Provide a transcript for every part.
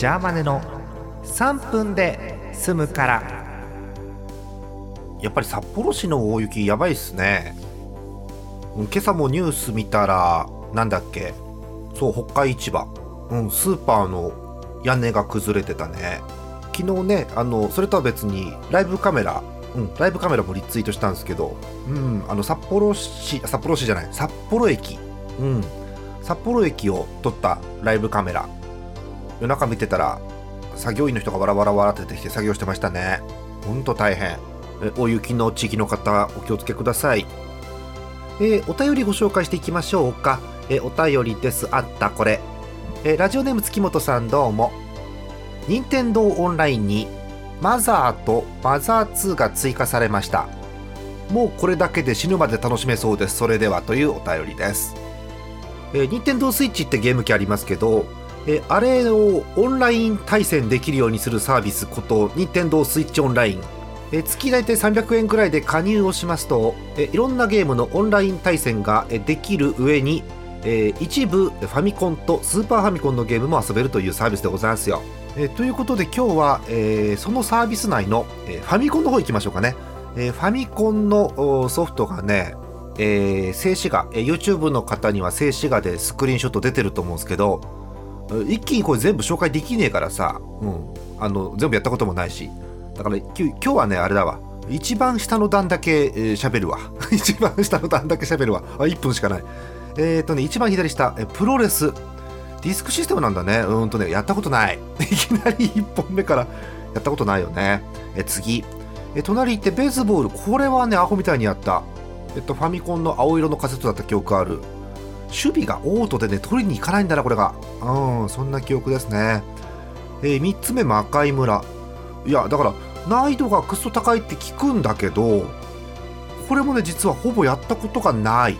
ジャーマネの3分で済むから。やっぱり札幌市の大雪やばいっすね。うん今朝もニュース見たらなんだっけ。そう北海市場、うん、スーパーの屋根が崩れてたね。昨日ねあのそれとは別にライブカメラ。うん、ライブカメラもリツイートしたんですけど、うん、あの札幌市札幌市じゃない。札幌駅、うん、札幌駅を撮ったライブカメラ。夜中見てたら作業員の人がわらわらわらって出てきて作業してましたね。ほんと大変。大雪の地域の方お気をつけください。えーお便りご紹介していきましょうか、えーお便りです。あったこれ、えーラジオネーム月本さんどうも。任天堂オンラインにマザーとマザー2が追加されました。もうこれだけで死ぬまで楽しめそうです。それではというお便りです。えー、任天堂スイッチってゲーム機ありますけど、えあれをオンライン対戦できるようにするサービスこと任天堂スイッチオンライン、えー月大体300円くらいで加入をしますと、えいろんなゲームのオンライン対戦ができる上に、え一部ファミコンとスーパーファミコンのゲームも遊べるというサービスでございますよ、えということで今日は、えそのサービス内の、えファミコンの方行きましょうかね、えファミコンのソフトがねえー静止画、えー YouTube の方には静止画でスクリーンショット出てると思うんですけど一気にこれ全部紹介できねえからさ、うん、あの全部やったこともないし。だから今日はねあれだわ。一番下の段だけ喋、えーるわ。一番下の段だけ喋るわ。あ1分しかない。えっ、とね一番左下、えプロレス。ディスクシステムなんだね。うんとねやったことない。いきなり1本目からやったことないよね。え次。え隣行ってベースボール。これはねアホみたいにやった。えっと、ファミコンの青色のカセットだった記憶ある。守備がオートでね取りに行かないんだなこれが。うんそんな記憶ですね。えー、3つ目魔界村。いやだから難易度がクソ高いって聞くんだけどこれもね実はほぼやったことがない。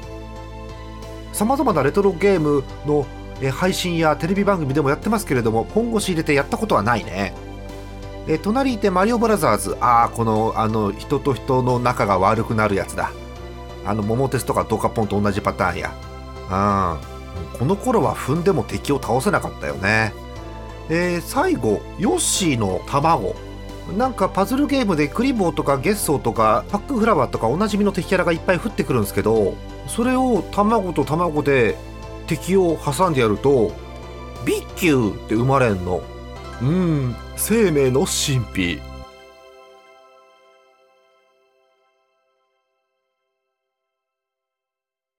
さまざまなレトロゲームの配信やテレビ番組でもやってますけれども本腰入れてやったことはないね。え隣いてマリオブラザーズ。ああこのあの人と人の仲が悪くなるやつだ。あの桃鉄とかドカポンと同じパターンや。うん。この頃は踏んでも敵を倒せなかったよね。えー最後ヨッシーの卵。なんかパズルゲームでクリボーとかゲッソーとかパックフラワーとかおなじみの敵キャラがいっぱい降ってくるんですけどそれを卵と卵で敵を挟んでやるとビッキューって生まれんの。うん生命の神秘。